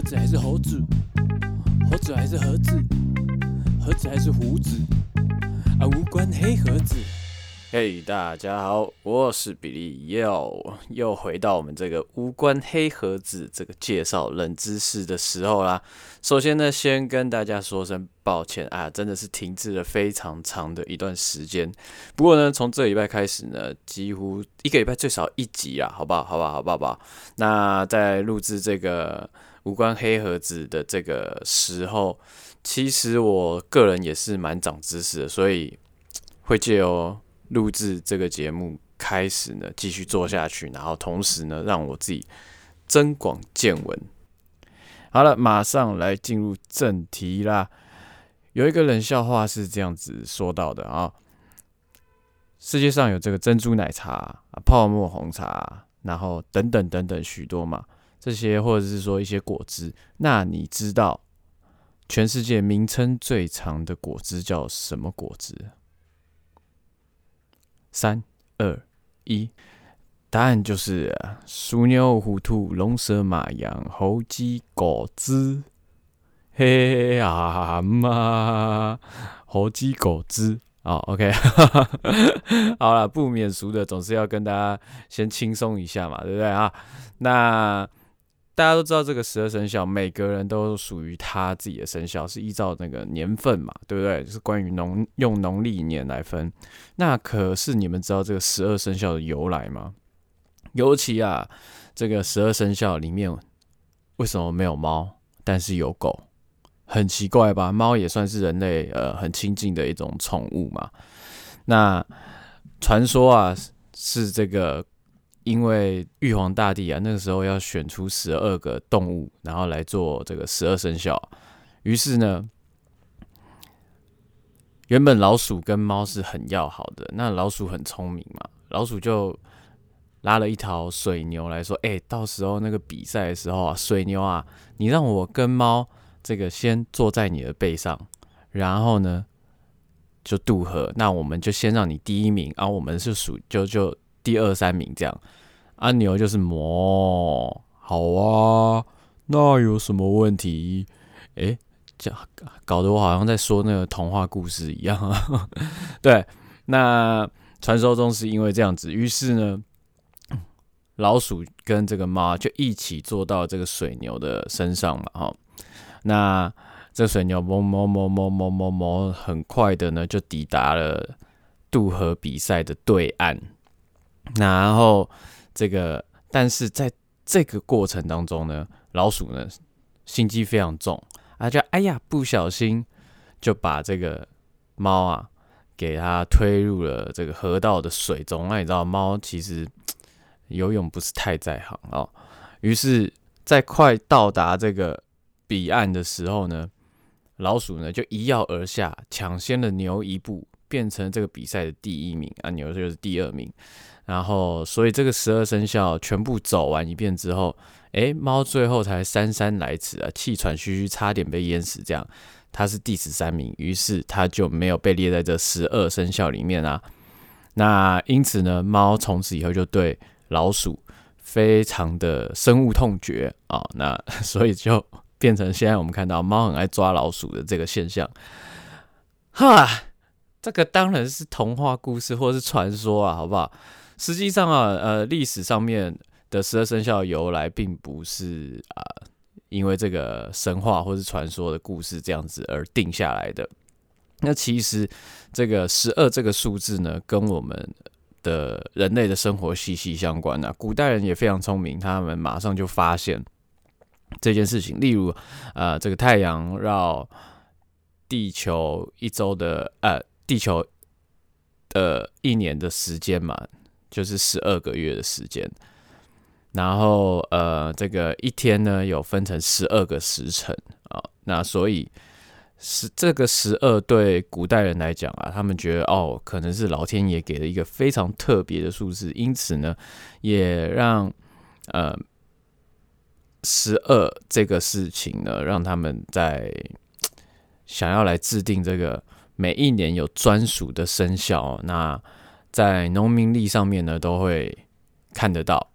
盒子还是猴子？猴子还是盒子？盒子还是胡子？啊，无关黑盒子。嘿，大家好，我是比利，又又回到我们这个无关黑盒子这个介绍冷知识的时候啦。首先呢，先跟大家说声抱歉啊，真的是停滞了非常长的一段时间。不过呢，从这礼拜开始呢，几乎一个礼拜最少一集啊，好不好？好不好？好不好？好不好？那在录制这个无关黑盒子的这个时候，其实我个人也是蛮长知识的，所以会借由录制这个节目开始呢，继续做下去，然后同时呢，让我自己增广见闻。好了，马上来进入正题啦。有一个冷笑话是这样子说到的啊：世界上有这个珍珠奶茶、泡沫红茶，然后等等等等许多嘛，这些或者是说一些果汁。那你知道全世界名称最长的果汁叫什么果汁？三二一，答案就是鼠牛虎兔龙蛇马羊猴鸡狗子，嘿啊嘛，猴鸡狗子哦 o k 好了，不免俗的总是要跟大家先轻松一下嘛，对不对啊？那。大家都知道这个十二生肖，每个人都属于他自己的生肖，是依照那个年份嘛，对不对？就是关于农用农历年来分。那可是你们知道这个十二生肖的由来吗？尤其啊，这个十二生肖里面为什么没有猫，但是有狗？很奇怪吧？猫也算是人类呃很亲近的一种宠物嘛。那传说啊，是这个。因为玉皇大帝啊，那个时候要选出十二个动物，然后来做这个十二生肖。于是呢，原本老鼠跟猫是很要好的，那老鼠很聪明嘛，老鼠就拉了一条水牛来说：“哎，到时候那个比赛的时候啊，水牛啊，你让我跟猫这个先坐在你的背上，然后呢就渡河，那我们就先让你第一名，然后我们是属就就。”第二三名这样，阿牛就是魔，好啊，那有什么问题？哎，这搞得我好像在说那个童话故事一样。对，那传说中是因为这样子，于是呢，老鼠跟这个猫就一起坐到这个水牛的身上嘛，哈。那这水牛哞哞哞哞哞哞哞，很快的呢就抵达了渡河比赛的对岸。然后，这个，但是在这个过程当中呢，老鼠呢心机非常重，啊，就哎呀，不小心就把这个猫啊给它推入了这个河道的水中。那你知道，猫其实游泳不是太在行哦。于是，在快到达这个彼岸的时候呢，老鼠呢就一跃而下，抢先了牛一步，变成这个比赛的第一名，啊，牛就是第二名。然后，所以这个十二生肖全部走完一遍之后，诶，猫最后才姗姗来迟啊，气喘吁吁，差点被淹死。这样，它是第十三名，于是它就没有被列在这十二生肖里面啊。那因此呢，猫从此以后就对老鼠非常的深恶痛绝啊。那所以就变成现在我们看到猫很爱抓老鼠的这个现象。哈，这个当然是童话故事或是传说啊，好不好？实际上啊，呃，历史上面的十二生肖由来，并不是啊，因为这个神话或是传说的故事这样子而定下来的。那其实这个十二这个数字呢，跟我们的人类的生活息息相关啊。古代人也非常聪明，他们马上就发现这件事情。例如，呃，这个太阳绕地球一周的，呃，地球的一年的时间嘛。就是十二个月的时间，然后呃，这个一天呢有分成十二个时辰啊，那所以十这个十二对古代人来讲啊，他们觉得哦，可能是老天爷给了一个非常特别的数字，因此呢，也让呃十二这个事情呢，让他们在想要来制定这个每一年有专属的生肖那。在农民历上面呢，都会看得到。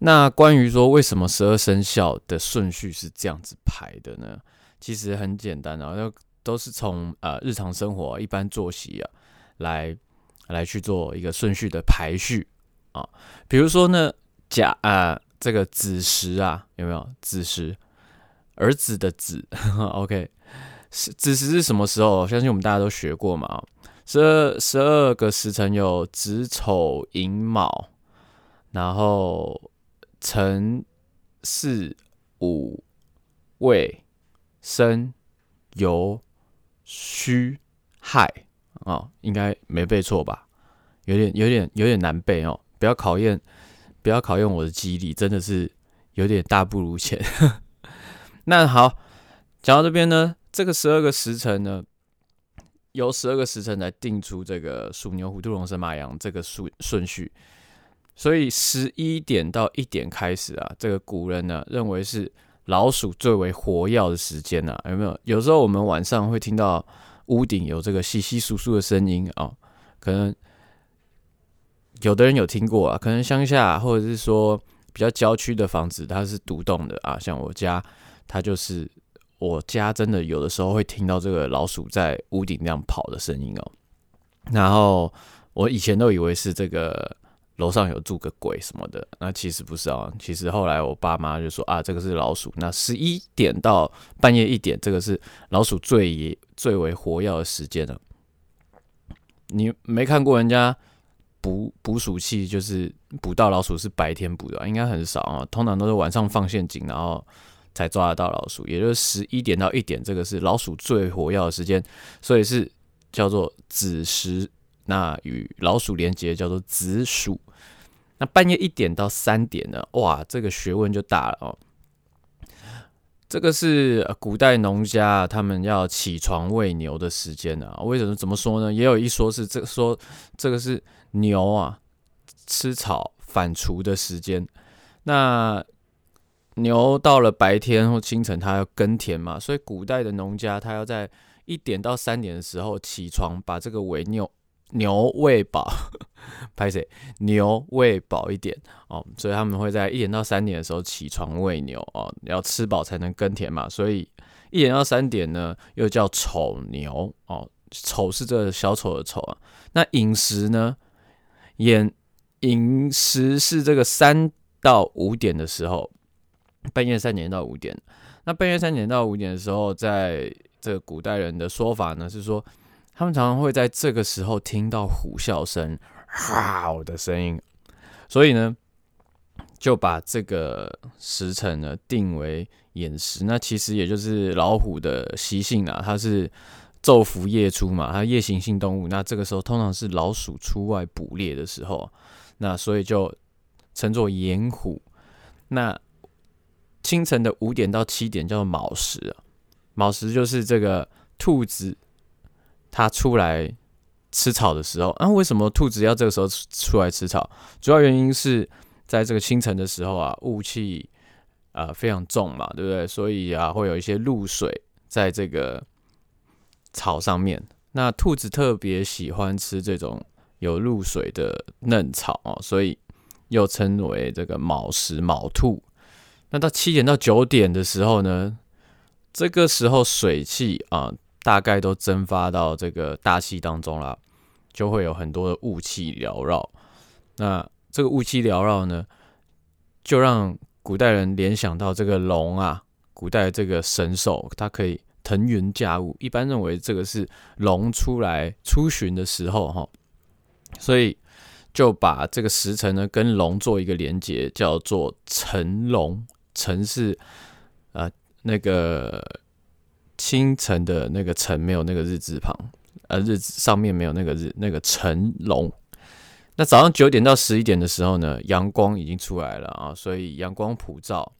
那关于说为什么十二生肖的顺序是这样子排的呢？其实很简单啊，都都是从呃日常生活一般作息啊来来去做一个顺序的排序啊。比如说呢，甲啊这个子时啊有没有子时？儿子的子，OK，子时是什么时候？相信我们大家都学过嘛。十二十二个时辰有子丑寅卯，然后辰巳午未申酉戌亥啊，应该没背错吧？有点有点有点难背哦，不要考验不要考验我的记忆力，真的是有点大不如前。那好，讲到这边呢，这个十二个时辰呢。由十二个时辰来定出这个鼠牛虎兔龙蛇马羊这个顺顺序，所以十一点到一点开始啊，这个古人呢认为是老鼠最为活跃的时间呐，有没有？有时候我们晚上会听到屋顶有这个稀稀疏疏的声音啊，可能有的人有听过啊，可能乡下或者是说比较郊区的房子它是独栋的啊，像我家它就是。我家真的有的时候会听到这个老鼠在屋顶那样跑的声音哦，然后我以前都以为是这个楼上有住个鬼什么的，那其实不是哦。其实后来我爸妈就说啊，这个是老鼠。那十一点到半夜一点，这个是老鼠最最为活跃的时间了。你没看过人家捕捕鼠器，就是捕到老鼠是白天捕的，应该很少啊。通常都是晚上放陷阱，然后。才抓得到老鼠，也就是十一点到一点，这个是老鼠最活跃的时间，所以是叫做子时。那与老鼠连接叫做子鼠。那半夜一点到三点呢？哇，这个学问就大了哦。这个是古代农家他们要起床喂牛的时间啊。为什么？怎么说呢？也有一说是这说这个是牛啊吃草反刍的时间。那牛到了白天或清晨，它要耕田嘛，所以古代的农家他要在一点到三点的时候起床，把这个喂牛牛喂饱，拍谁牛喂饱一点哦，所以他们会在一点到三点的时候起床喂牛哦，要吃饱才能耕田嘛，所以一点到三点呢又叫丑牛哦，丑是这小丑的丑啊，那饮食呢，饮饮食是这个三到五点的时候。半夜三点到五点，那半夜三点到五点的时候，在这个古代人的说法呢，是说他们常常会在这个时候听到虎啸声、嚎的声音，所以呢，就把这个时辰呢定为寅时。那其实也就是老虎的习性啊，它是昼伏夜出嘛，它夜行性动物。那这个时候通常是老鼠出外捕猎的时候，那所以就称作寅虎。那清晨的五点到七点叫做卯时啊，卯时就是这个兔子它出来吃草的时候。啊，为什么兔子要这个时候出来吃草？主要原因是在这个清晨的时候啊，雾气啊非常重嘛，对不对？所以啊，会有一些露水在这个草上面。那兔子特别喜欢吃这种有露水的嫩草哦，所以又称为这个卯时卯兔。那到七点到九点的时候呢，这个时候水汽啊，大概都蒸发到这个大气当中了，就会有很多的雾气缭绕。那这个雾气缭绕呢，就让古代人联想到这个龙啊，古代这个神兽，它可以腾云驾雾，一般认为这个是龙出来出巡的时候哈，所以就把这个时辰呢跟龙做一个连接，叫做辰龙。晨是呃那个清晨的那个晨没有那个日字旁，呃日上面没有那个日那个晨龙。那早上九点到十一点的时候呢，阳光已经出来了啊，所以阳光普照，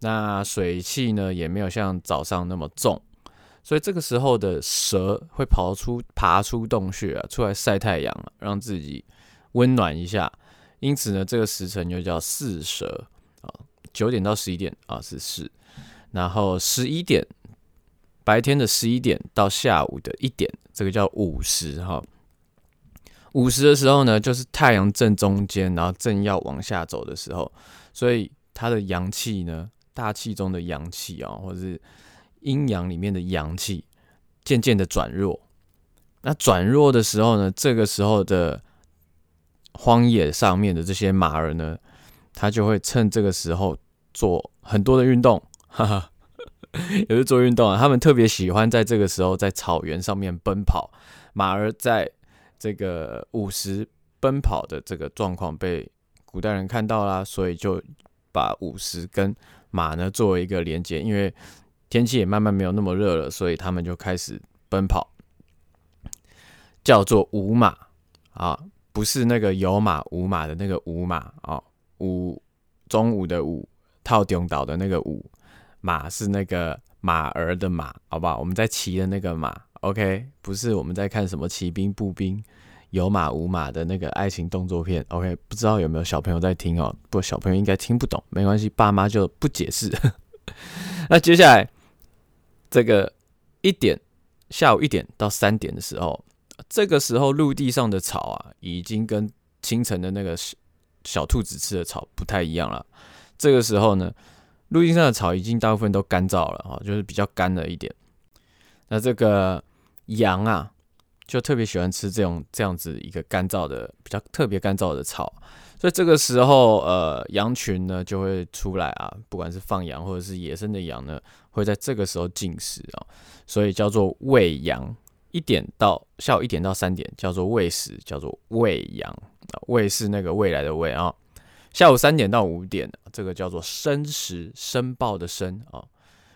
那水汽呢也没有像早上那么重，所以这个时候的蛇会跑出爬出洞穴啊，出来晒太阳，让自己温暖一下。因此呢，这个时辰又叫巳蛇。九点到十一点啊是四，然后十一点白天的十一点到下午的一点，这个叫午时哈。午时的时候呢，就是太阳正中间，然后正要往下走的时候，所以它的阳气呢，大气中的阳气啊，或者是阴阳里面的阳气，渐渐的转弱。那转弱的时候呢，这个时候的荒野上面的这些马儿呢，他就会趁这个时候做很多的运动，哈哈，也是做运动啊。他们特别喜欢在这个时候在草原上面奔跑，马儿在。这个午时奔跑的这个状况被古代人看到啦，所以就把午时跟马呢作为一个连接，因为天气也慢慢没有那么热了，所以他们就开始奔跑，叫做午马啊，不是那个有马无马的那个午马啊，午中午的午套顶岛的那个午马是那个马儿的马，好不好？我们在骑的那个马。OK，不是我们在看什么骑兵、步兵、有马无马的那个爱情动作片。OK，不知道有没有小朋友在听哦？不，小朋友应该听不懂，没关系，爸妈就不解释。那接下来这个一点，下午一点到三点的时候，这个时候陆地上的草啊，已经跟清晨的那个小兔子吃的草不太一样了。这个时候呢，陆地上的草已经大部分都干燥了啊，就是比较干了一点。那这个。羊啊，就特别喜欢吃这种这样子一个干燥的、比较特别干燥的草，所以这个时候，呃，羊群呢就会出来啊，不管是放羊或者是野生的羊呢，会在这个时候进食啊，所以叫做喂羊。一点到下午一点到三点叫做喂食，叫做喂羊啊，喂是那个未来的喂啊。下午三点到五点，这个叫做申时，申报的申啊。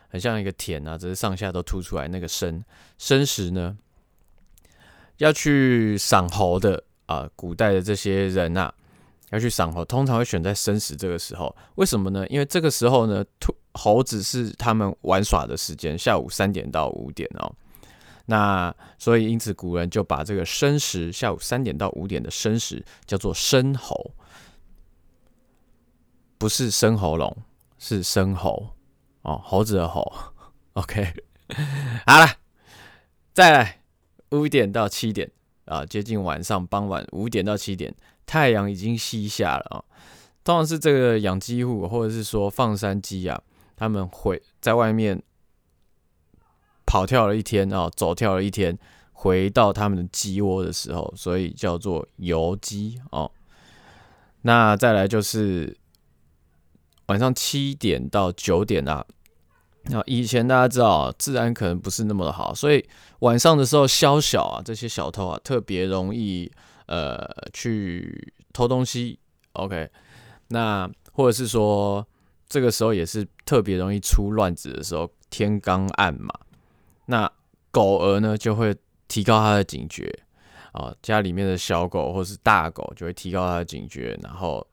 很像一个田啊，只是上下都凸出来。那个申申时呢，要去赏猴的啊，古代的这些人呐，要去赏猴，通常会选在申时这个时候。为什么呢？因为这个时候呢，兔猴子是他们玩耍的时间，下午三点到五点哦。那所以因此古人就把这个申时，下午三点到五点的申时叫做申猴，不是生喉咙，是生猴。哦，猴子的猴，OK，好了，再来五点到七点啊，接近晚上傍晚五点到七点，太阳已经西下了啊。通常是这个养鸡户或者是说放山鸡啊，他们会在外面跑跳了一天啊，走跳了一天，回到他们的鸡窝的时候，所以叫做游鸡哦。那再来就是晚上七点到九点啊。那以前大家知道，治安可能不是那么的好，所以晚上的时候，宵小啊，这些小偷啊，特别容易呃去偷东西。OK，那或者是说，这个时候也是特别容易出乱子的时候，天刚暗嘛，那狗儿呢就会提高它的警觉啊，家里面的小狗或是大狗就会提高它的警觉，然后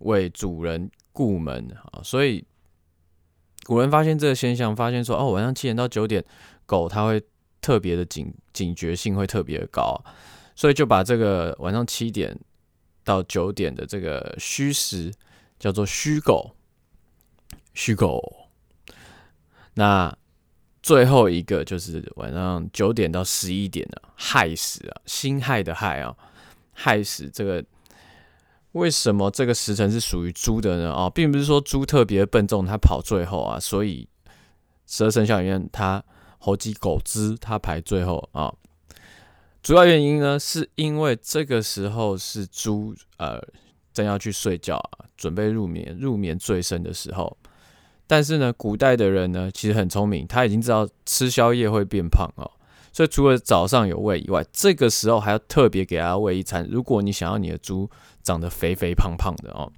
为主人顾门啊，所以。古人发现这个现象，发现说哦，晚上七点到九点，狗它会特别的警警觉性会特别的高，所以就把这个晚上七点到九点的这个虚时叫做虚狗，虚狗。那最后一个就是晚上九点到十一点的亥时啊，辛亥的亥啊，亥时这个。为什么这个时辰是属于猪的呢？哦，并不是说猪特别笨重，它跑最后啊，所以十二生肖里面，它猴鸡狗子它排最后啊。主要原因呢，是因为这个时候是猪呃正要去睡觉啊，准备入眠、入眠最深的时候。但是呢，古代的人呢，其实很聪明，他已经知道吃宵夜会变胖哦。所以除了早上有喂以外，这个时候还要特别给他喂一餐。如果你想要你的猪长得肥肥胖胖的哦，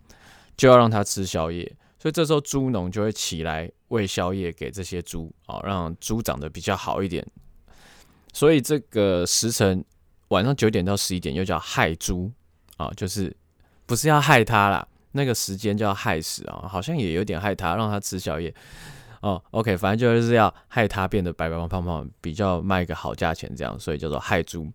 就要让它吃宵夜。所以这时候猪农就会起来喂宵夜给这些猪啊，让猪长得比较好一点。所以这个时辰晚上九点到十一点又叫害猪啊，就是不是要害它啦，那个时间叫害死啊，好像也有点害他，让他吃宵夜。哦，OK，反正就是要害他变得白白胖胖胖，比较卖个好价钱这样，所以叫做害猪。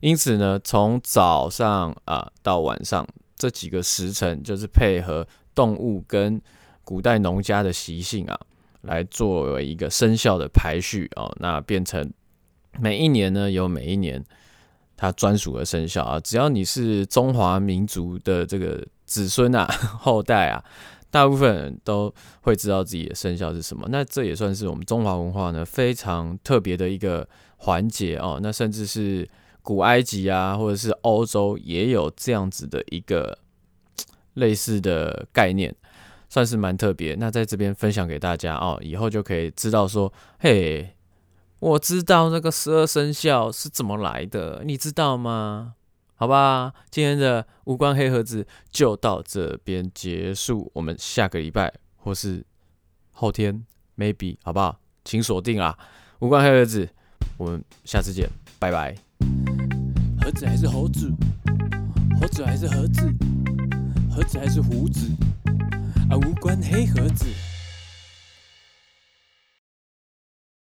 因此呢，从早上啊到晚上这几个时辰，就是配合动物跟古代农家的习性啊，来作为一个生肖的排序哦。那变成每一年呢，有每一年它专属的生肖啊。只要你是中华民族的这个子孙啊、后代啊，大部分人都会知道自己的生肖是什么。那这也算是我们中华文化呢非常特别的一个环节哦。那甚至是古埃及啊，或者是欧洲也有这样子的一个类似的概念。算是蛮特别，那在这边分享给大家哦，以后就可以知道说，嘿，我知道那个十二生肖是怎么来的，你知道吗？好吧，今天的无关黑盒子就到这边结束，我们下个礼拜或是后天，maybe 好不好？请锁定啊，无关黑盒子，我们下次见，拜拜。盒子还是猴子？猴子还是盒子？盒子还是胡子？啊，无关黑盒子。